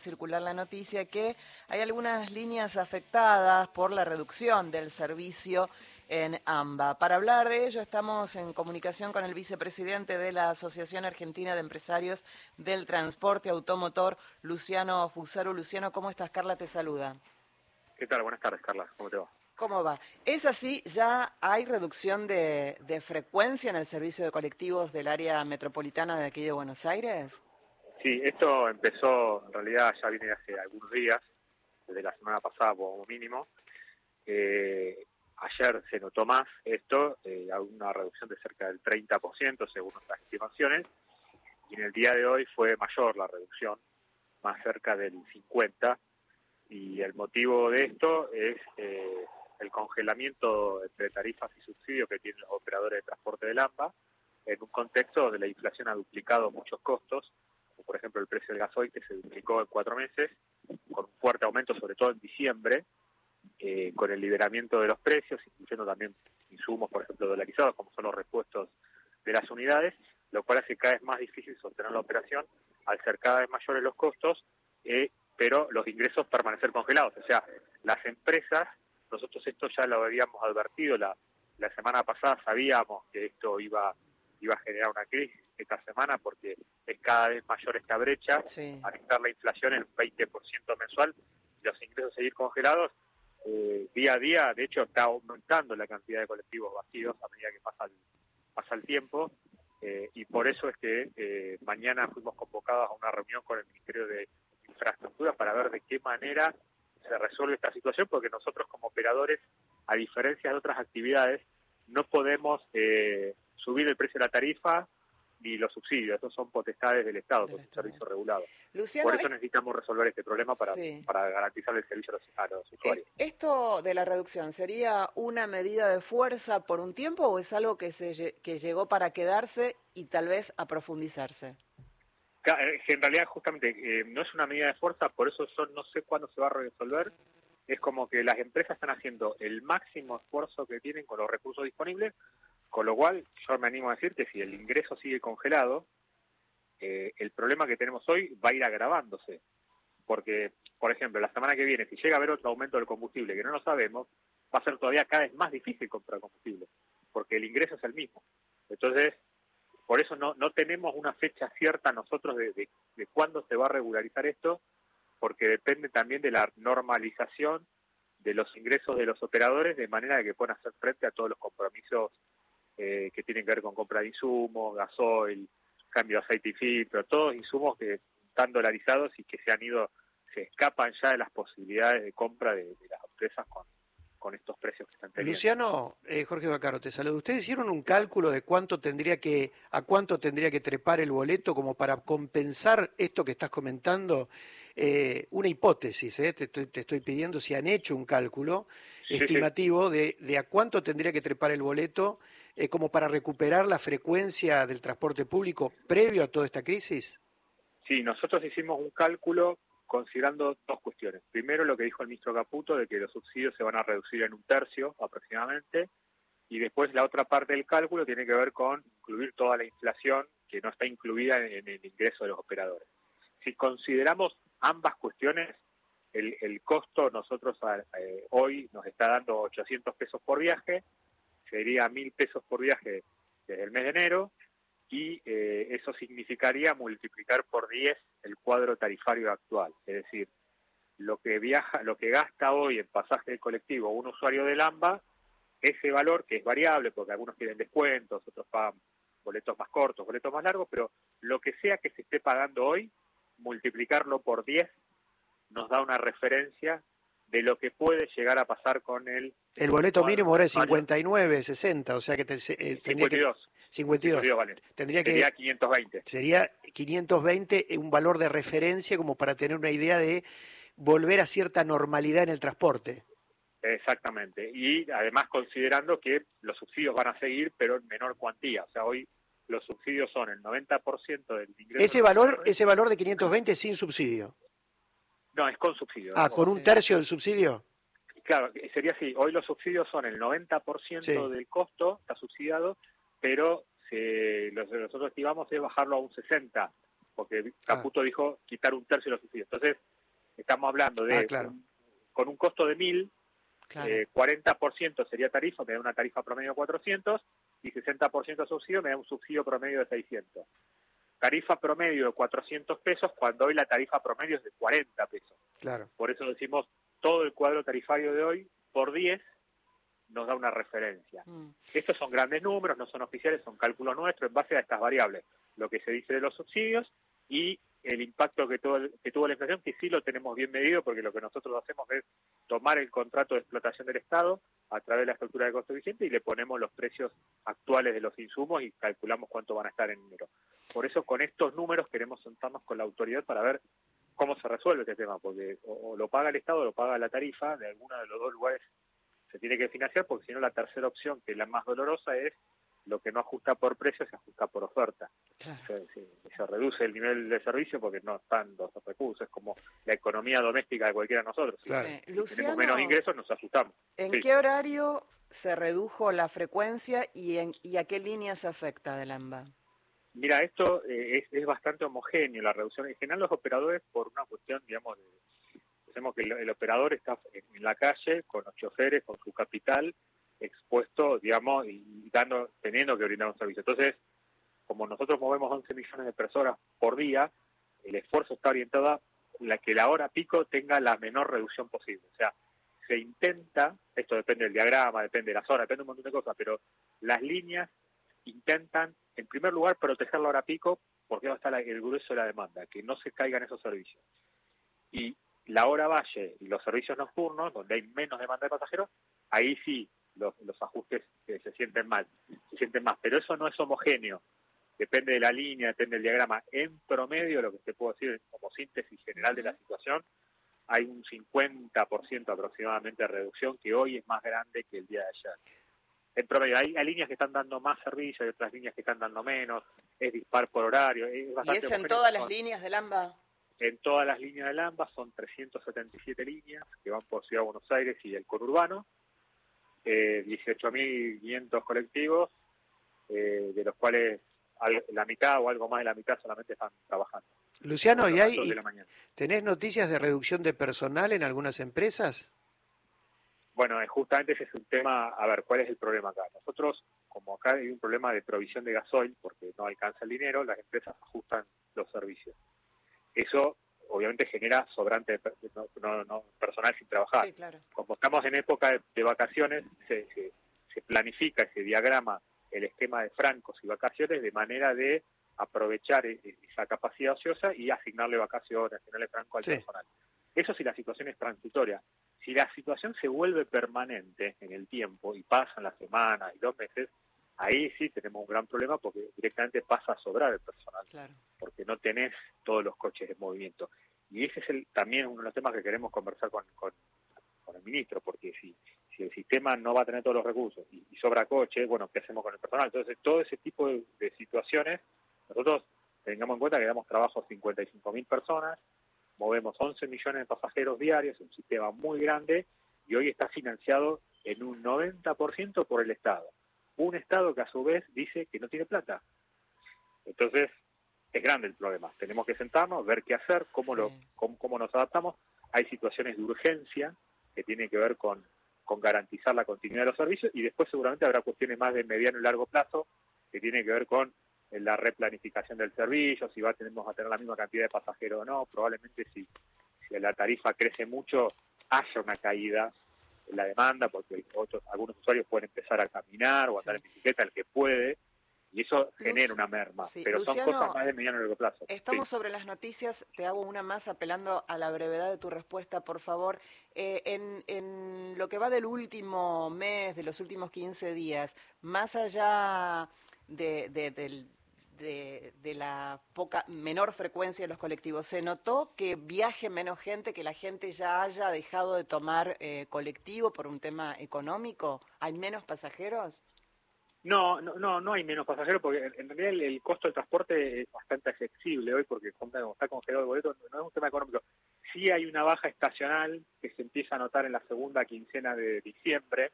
circular la noticia que hay algunas líneas afectadas por la reducción del servicio en AMBA. Para hablar de ello estamos en comunicación con el vicepresidente de la Asociación Argentina de Empresarios del Transporte Automotor, Luciano Fusaro. Luciano, ¿cómo estás? Carla te saluda. ¿Qué tal? Buenas tardes, Carla. ¿Cómo te va? ¿Cómo va? ¿Es así? ¿Ya hay reducción de, frecuencia en el servicio de colectivos del área metropolitana de aquí de Buenos Aires? Sí, esto empezó, en realidad ya viene hace algunos días, desde la semana pasada como mínimo. Eh, ayer se notó más esto, eh, una reducción de cerca del 30% según nuestras estimaciones, y en el día de hoy fue mayor la reducción, más cerca del 50%, y el motivo de esto es... Eh, el congelamiento entre tarifas y subsidios que tienen los operadores de transporte del AMBA, en un contexto donde la inflación ha duplicado muchos costos, por ejemplo el precio del gasoil que se duplicó en cuatro meses, con un fuerte aumento sobre todo en diciembre, eh, con el liberamiento de los precios, incluyendo también insumos, por ejemplo, dolarizados, como son los repuestos de las unidades, lo cual hace cada vez más difícil sostener la operación al ser cada vez mayores los costos, eh, pero los ingresos permanecer congelados. O sea, las empresas nosotros esto ya lo habíamos advertido la, la semana pasada, sabíamos que esto iba, iba a generar una crisis esta semana porque es cada vez mayor esta brecha, sí. al estar la inflación en un 20% mensual y los ingresos seguir congelados, eh, día a día, de hecho, está aumentando la cantidad de colectivos vacíos a medida que pasa el, pasa el tiempo. Eh, y por eso es que eh, mañana fuimos convocados a una reunión con el Ministerio de Infraestructura para ver de qué manera se resuelve esta situación porque nosotros como operadores, a diferencia de otras actividades, no podemos eh, subir el precio de la tarifa ni los subsidios, estos son potestades del Estado, por un servicio regulado. por eso necesitamos resolver este problema para, para garantizar el servicio a los, usuarios. ¿Esto de la reducción sería una medida de fuerza por un tiempo o es algo que, se, que llegó para quedarse y tal vez a profundizarse? Eh, en realidad justamente eh, no es una medida de fuerza, por eso yo no sé cuándo se va a resolver. Es como que las empresas están haciendo el máximo esfuerzo que tienen con los recursos disponibles, con lo cual yo me animo a decir que si el ingreso sigue congelado, eh, el problema que tenemos hoy va a ir agravándose. Porque, por ejemplo, la semana que viene, si llega a haber otro aumento del combustible que no lo sabemos, va a ser todavía cada vez más difícil comprar combustible, porque el ingreso es el mismo. Entonces, por eso no, no tenemos una fecha cierta nosotros de, de, cuándo se va a regularizar esto, porque depende también de la normalización de los ingresos de los operadores, de manera que puedan hacer frente a todos los compromisos eh, que tienen que ver con compra de insumos, gasoil, cambio de aceite y filtro, todos insumos que están dolarizados y que se han ido, se escapan ya de las posibilidades de compra de, de las empresas con, con estos precios que están teniendo. Luciano, eh, Jorge Bacaro, te saludo. ¿Ustedes hicieron un cálculo de cuánto tendría que, a cuánto tendría que trepar el boleto como para compensar esto que estás comentando? Eh, una hipótesis, eh, te, estoy, pidiendo si han hecho un cálculo estimativo De, de, a cuánto tendría que trepar el boleto como para recuperar la frecuencia del transporte público previo a toda esta crisis. Sí, nosotros hicimos un cálculo considerando dos cuestiones. Primero, lo que dijo el ministro Caputo, de que los subsidios se van a reducir en un tercio aproximadamente, y después la otra parte del cálculo tiene que ver con incluir toda la inflación que no está incluida en, el ingreso de los operadores. Si consideramos ambas cuestiones, el, costo nosotros eh, hoy nos está dando 800 pesos por viaje, sería 1000 pesos por viaje desde el mes de enero, y eh, eso significaría multiplicar por 10 el cuadro tarifario actual, es decir, lo que viaja, lo que gasta hoy en pasaje de colectivo un usuario del AMBA, ese valor que es variable porque algunos tienen descuentos, otros pagan boletos más cortos, boletos más largos, pero lo que sea que se esté pagando hoy, multiplicarlo por 10 nos da una referencia de lo que puede llegar a pasar con el... El boleto mínimo ahora es 59, 60, o sea que... Te, eh, 52. 52. Tendría que, sería 520. Sería 520 un valor de referencia como para tener una idea de volver a cierta normalidad en el transporte. Exactamente. Y además considerando que los subsidios van a seguir, pero en menor cuantía. O sea, hoy los subsidios son el 90% del ingreso. ¿Ese valor, ese valor de 520 sin subsidio? No, es con subsidio. Ah, ¿con un tercio del subsidio? Claro, sería así. Hoy los subsidios son el 90% del costo, está subsidiado, pero se, lo que nosotros estimamos es bajarlo a un 60, porque Caputo ah. dijo quitar un tercio de los subsidios. Entonces, estamos hablando de Ah, con un costo de 1000, Claro. eh, 40% sería tarifa, me da una tarifa promedio de 400 y 60% subsidio me da un subsidio promedio de 600. Tarifa promedio de 400 pesos cuando hoy la tarifa promedio es de 40 pesos. Claro. Por eso decimos todo el cuadro tarifario de hoy por 10 nos da una referencia. Mm. Estos son grandes números, no son oficiales, son cálculos nuestros en base a estas variables, lo que se dice de los subsidios y el impacto que tuvo, que tuvo la inflación, que sí lo tenemos bien medido, porque lo que nosotros hacemos es tomar el contrato de explotación del Estado a través de la estructura de costo vigente y le ponemos los precios actuales de los insumos y calculamos cuánto van a estar en enero. Por eso con estos números queremos sentarnos con la autoridad para ver cómo se resuelve este tema, porque o, o lo paga el Estado o lo paga la tarifa, de alguno de los dos lugares se tiene que financiar, porque si no la tercera opción, que es la más dolorosa, es lo que no ajusta por precio, se ajusta por oferta. Claro. Se, se- se reduce el nivel de servicio porque no están los recursos, es como la economía doméstica de cualquiera de nosotros. Si Claro. Sí. tenemos Luciano, menos ingresos, nos ajustamos. ¿en sí. qué horario se redujo la frecuencia y, en, y a qué línea se afecta del AMBA? Mira, esto eh, es, es bastante homogéneo, la reducción. En general, los operadores, por una cuestión, digamos, de, pensemos que el, el operador está en, en la calle con los choferes, con su capital expuesto, digamos, y dando, teniendo que brindar un servicio. Entonces, como nosotros movemos 11 millones de personas por día, el esfuerzo está orientado a que la hora pico tenga la menor reducción posible. O sea, se intenta, esto depende del diagrama, depende de las horas, depende de un montón de cosas, pero las líneas intentan, en primer lugar, proteger la hora pico porque va a estar el grueso de la demanda, que no se caigan esos servicios. Y la hora valle y los servicios nocturnos, donde hay menos demanda de pasajeros, ahí sí los, los ajustes eh, se sienten mal, se sienten más, pero eso no es homogéneo. Depende de la línea, depende del diagrama. En promedio, lo que te puedo decir como síntesis general de la situación, hay un 50% aproximadamente de reducción que hoy es más grande que el día de ayer. En promedio, hay, hay líneas que están dando más servicio, hay otras líneas que están dando menos, es dispar por horario. Es ¿Y bastante es en todas las líneas del AMBA? En todas las líneas del AMBA son 377 líneas que van por Ciudad de Buenos Aires y el conurbano, eh, 18.500 colectivos, eh, de los cuales al- la mitad o algo más de la mitad solamente están trabajando. Luciano, ¿y a las hay, dos de y- la mañana. tenés noticias de reducción de personal en algunas empresas? Bueno, eh, justamente ese es un tema, a ver, ¿cuál es el problema acá? Nosotros, como acá hay un problema de provisión de gasoil, porque no alcanza el dinero, las empresas ajustan los servicios. Eso obviamente genera sobrante no- no- no, personal sin trabajar. Sí, claro. Como estamos en época de, de vacaciones, se, se- se planifica, se diagrama el esquema de francos y vacaciones de manera de aprovechar e- e- esa capacidad ociosa y asignarle vacaciones, asignarle franco al Sí. personal. Eso si la situación es transitoria. Si la situación se vuelve permanente en el tiempo y pasan las semanas y dos meses, ahí sí tenemos un gran problema porque directamente pasa a sobrar el personal Claro. porque no tenés todos los coches en movimiento. Y ese es el, también uno de los temas que queremos conversar con, el ministro, porque si, el sistema no va a tener todos los recursos y, sobra coche, bueno, ¿qué hacemos con el personal? Entonces, todo ese tipo de, de situaciones, nosotros tengamos en cuenta que damos trabajo a 55 mil personas, movemos 11 millones de pasajeros diarios, un sistema muy grande, y hoy está financiado en un 90% por el Estado. Un Estado que a su vez dice que no tiene plata. Entonces, es grande el problema. Tenemos que sentarnos, ver qué hacer, cómo, lo, cómo, cómo nos adaptamos. Hay situaciones de urgencia que tienen que ver con, con garantizar la continuidad de los servicios y después seguramente habrá cuestiones más de mediano y largo plazo que tienen que ver con eh, la replanificación del servicio, si va, tenemos a tener la misma cantidad de pasajeros o no. Probablemente si, si la tarifa crece mucho, haya una caída en la demanda, porque otros, algunos usuarios pueden empezar a caminar o andar Sí. en bicicleta, el que puede, y eso Luz- genera una merma. sí, Pero son Luciano, cosas más de mediano y largo plazo. Estamos Sí. sobre las noticias, te hago una más apelando a la brevedad de tu respuesta, por favor. Eh, en, en lo que va del último mes, de los últimos 15 días, más allá de, de- del- de- de la poca menor frecuencia de los colectivos, ¿se notó que viaje menos gente, que la gente ya haya dejado de tomar eh, colectivo por un tema económico? ¿Hay menos pasajeros? No, no, no, no hay menos pasajeros porque en, realidad el, el costo del transporte es bastante accesible hoy porque como está congelado el boleto, no es un tema económico. Sí hay una baja estacional que se empieza a notar en la segunda quincena de diciembre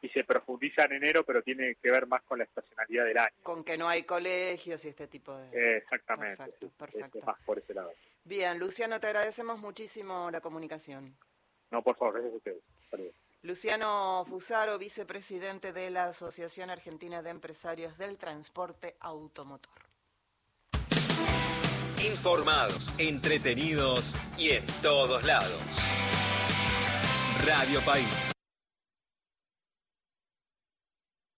y se profundiza en enero, pero tiene que ver más con la estacionalidad del año. Con que no hay colegios y este tipo de... Eh, exactamente. Perfecto, más por ese lado. Bien, Luciano, te agradecemos muchísimo la comunicación. No, por favor, gracias a ustedes. Saludos. Luciano Fusaro, vicepresidente de la Asociación Argentina de Empresarios del Transporte Automotor. Informados, entretenidos y en todos lados. Radio País.